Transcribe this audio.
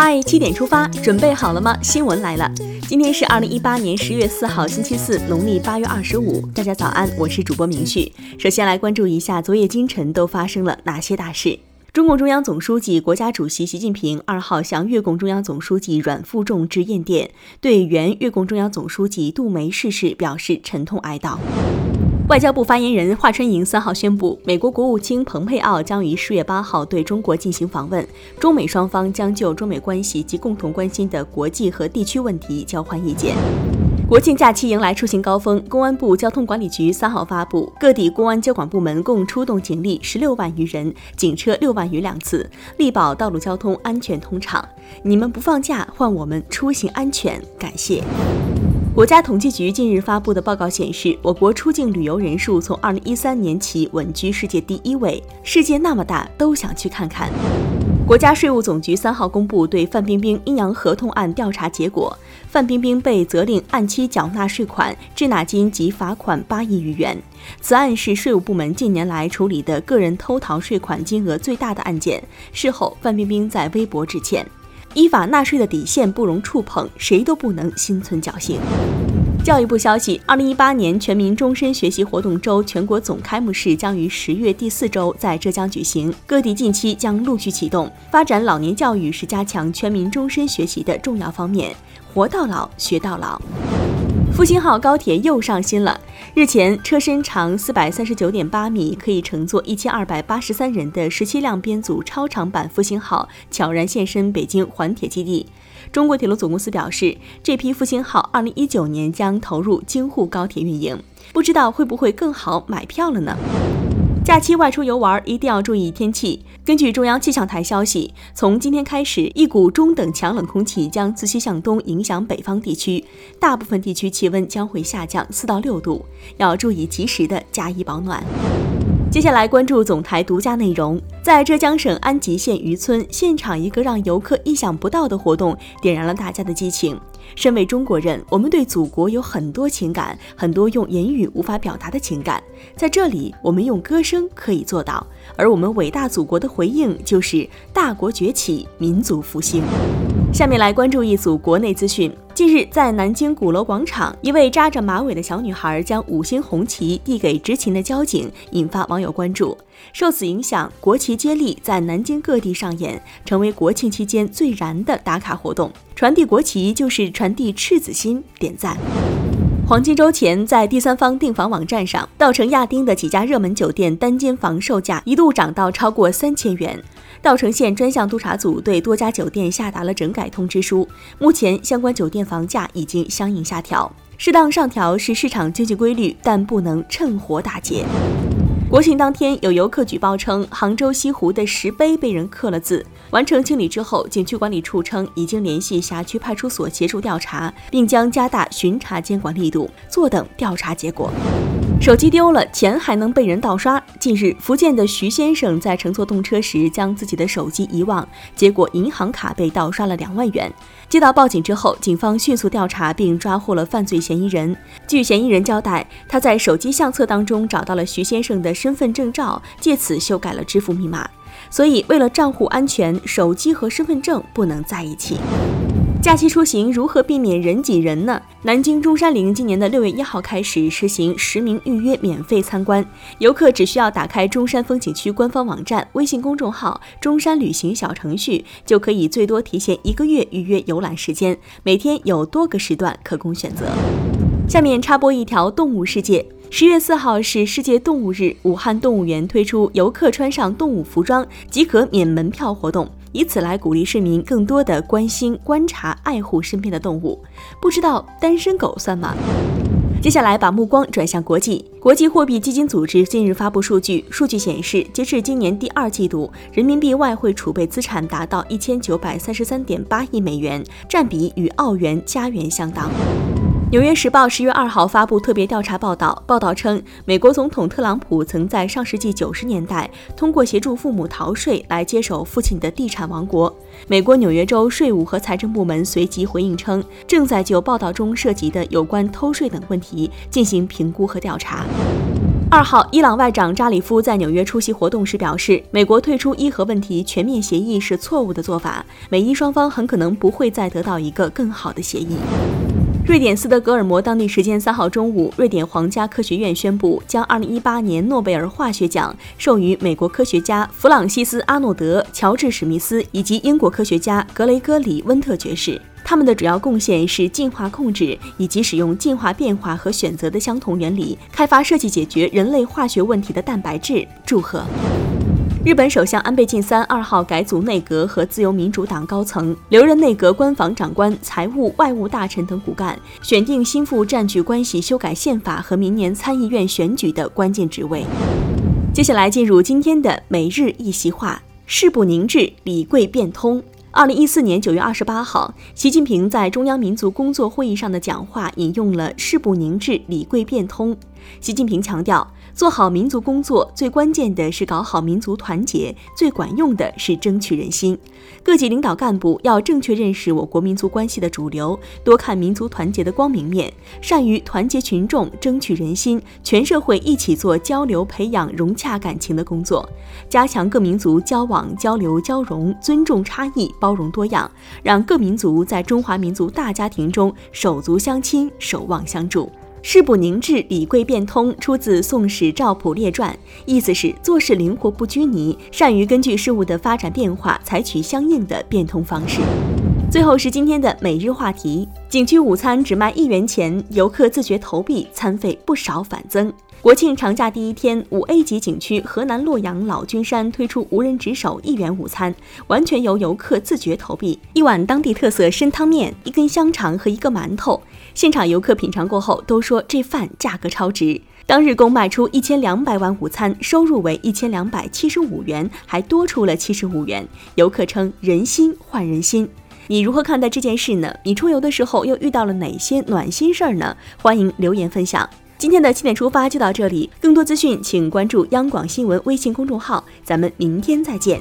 嗨，七点出发，准备好了吗？新闻来了，今天是二零一八年十月四号，星期四，农历八月二十五。大家早安，我是主播明旭。首先来关注一下昨夜今晨都发生了哪些大事。中共中央总书记、国家主席习近平二号向越共中央总书记阮富仲致唁电，对原越共中央总书记杜梅逝世表示沉痛哀悼。外交部发言人华春莹三号宣布，美国国务卿蓬佩奥将于十月八号对中国进行访问，中美双方将就中美关系及共同关心的国际和地区问题交换意见。国庆假期迎来出行高峰，公安部交通管理局三号发布，各地公安交管部门共出动警力十六万余人，警车六万余辆次，力保道路交通安全通畅。你们不放假，换我们出行安全，感谢。国家统计局近日发布的报告显示，我国出境旅游人数从二零一三年起稳居世界第一位。世界那么大，都想去看看。国家税务总局三号公布对范冰冰阴阳合同案调查结果，范冰冰被责令按期缴纳税款、滞纳金及罚款八亿余元。此案是税务部门近年来处理的个人偷逃税款金额最大的案件。事后，范冰冰在微博致歉。依法纳税的底线不容触碰，谁都不能心存侥幸。教育部消息，二零一八年全民终身学习活动周全国总开幕式将于十月第四周在浙江举行，各地近期将陆续启动。发展老年教育是加强全民终身学习的重要方面，活到老，学到老。复兴号高铁又上新了。日前，车身长四百三十九点八米，可以乘坐一千二百八十三人的十七辆编组超长版复兴号悄然现身北京环铁基地。中国铁路总公司表示，这批复兴号二零一九年将投入京沪高铁运营，不知道会不会更好买票了呢？假期外出游玩一定要注意天气。根据中央气象台消息，从今天开始，一股中等强冷空气将自西向东影响北方地区，大部分地区气温将会下降四到六度，要注意及时的加衣保暖。接下来关注总台独家内容，在浙江省安吉县渔村，现场一个让游客意想不到的活动，点燃了大家的激情。身为中国人，我们对祖国有很多情感，很多用言语无法表达的情感，在这里，我们用歌声可以做到。而我们伟大祖国的回应，就是大国崛起，民族复兴。下面来关注一组国内资讯。近日，在南京鼓楼广场，一位扎着马尾的小女孩将五星红旗递给执勤的交警，引发网友关注。受此影响，国旗接力在南京各地上演，成为国庆期间最燃的打卡活动。传递国旗就是传递赤子心，点赞。黄金周前，在第三方订房网站上，稻城亚丁的几家热门酒店单间房售价一度涨到超过三千元。稻城县专项督查组对多家酒店下达了整改通知书，目前相关酒店房价已经相应下调。适当上调是市场经济规律，但不能趁火打劫。国庆当天，有游客举报称，杭州西湖的石碑被人刻了字。完成清理之后，景区管理处称已经联系辖区派出所协助调查，并将加大巡查监管力度，坐等调查结果。手机丢了，钱还能被人盗刷。近日，福建的徐先生在乘坐动车时将自己的手机遗忘，结果银行卡被盗刷了两万元。接到报警之后，警方迅速调查并抓获了犯罪嫌疑人。据嫌疑人交代，他在手机相册当中找到了徐先生的身份证照，借此修改了支付密码。所以，为了账户安全，手机和身份证不能在一起。假期出行如何避免人挤人呢？南京中山陵今年的六月一号开始实行实名预约免费参观，游客只需要打开中山风景区官方网站、微信公众号“中山旅行”小程序，就可以最多提前一个月预约游览时间，每天有多个时段可供选择。下面插播一条动物世界：十月四号是世界动物日，武汉动物园推出游客穿上动物服装即可免门票活动。以此来鼓励市民更多的关心、观察、爱护身边的动物。不知道单身狗算吗？接下来把目光转向国际。国际货币基金组织近日发布数据，数据显示，截至今年第二季度，人民币外汇储备资产达到一千九百三十三点八亿美元，占比与澳元、加元相当。《纽约时报》十月二号发布特别调查报道，报道称，美国总统特朗普曾在上世纪九十年代通过协助父母逃税来接手父亲的地产王国。美国纽约州税务和财政部门随即回应称，正在就报道中涉及的有关偷税等问题进行评估和调查。二号，伊朗外长扎里夫在纽约出席活动时表示，美国退出伊核问题全面协议是错误的做法，美伊双方很可能不会再得到一个更好的协议。瑞典斯德哥尔摩当地时间三号中午，瑞典皇家科学院宣布将2018年诺贝尔化学奖授予美国科学家弗朗西斯·阿诺德、乔治·史密斯以及英国科学家格雷戈里·温特爵士。他们的主要贡献是进化控制以及使用进化变化和选择的相同原理，开发设计解决人类化学问题的蛋白质。祝贺！日本首相安倍晋三二号改组内阁和自由民主党高层，留任内阁官房长官、财务、外务大臣等骨干，选定心腹占据关系修改宪法和明年参议院选举的关键职位。接下来进入今天的每日一席话：事不宁至，礼贵变通。二零一四年九月二十八号，习近平在中央民族工作会议上的讲话引用了“事不宁至，礼贵变通”。习近平强调。做好民族工作，最关键的是搞好民族团结，最管用的是争取人心。各级领导干部要正确认识我国民族关系的主流，多看民族团结的光明面，善于团结群众，争取人心，全社会一起做交流、培养融洽感情的工作，加强各民族交往、交流、交融，尊重差异，包容多样，让各民族在中华民族大家庭中手足相亲、守望相助。事不宁志，理贵变通，出自《宋史·赵普列传》，意思是做事灵活不拘泥，善于根据事物的发展变化采取相应的变通方式。最后是今天的每日话题：景区午餐只卖一元钱，游客自觉投币，餐费不少反增。国庆长假第一天，五 A 级景区河南洛阳老君山推出无人值守一元午餐，完全由游客自觉投币，一碗当地特色参汤面，一根香肠和一个馒头。现场游客品尝过后都说这饭价格超值。当日共卖出一千两百碗午餐，收入为一千两百七十五元，还多出了七十五元。游客称人心换人心。你如何看待这件事呢？你出游的时候又遇到了哪些暖心事儿呢？欢迎留言分享。今天的七点出发就到这里，更多资讯请关注央广新闻微信公众号，咱们明天再见。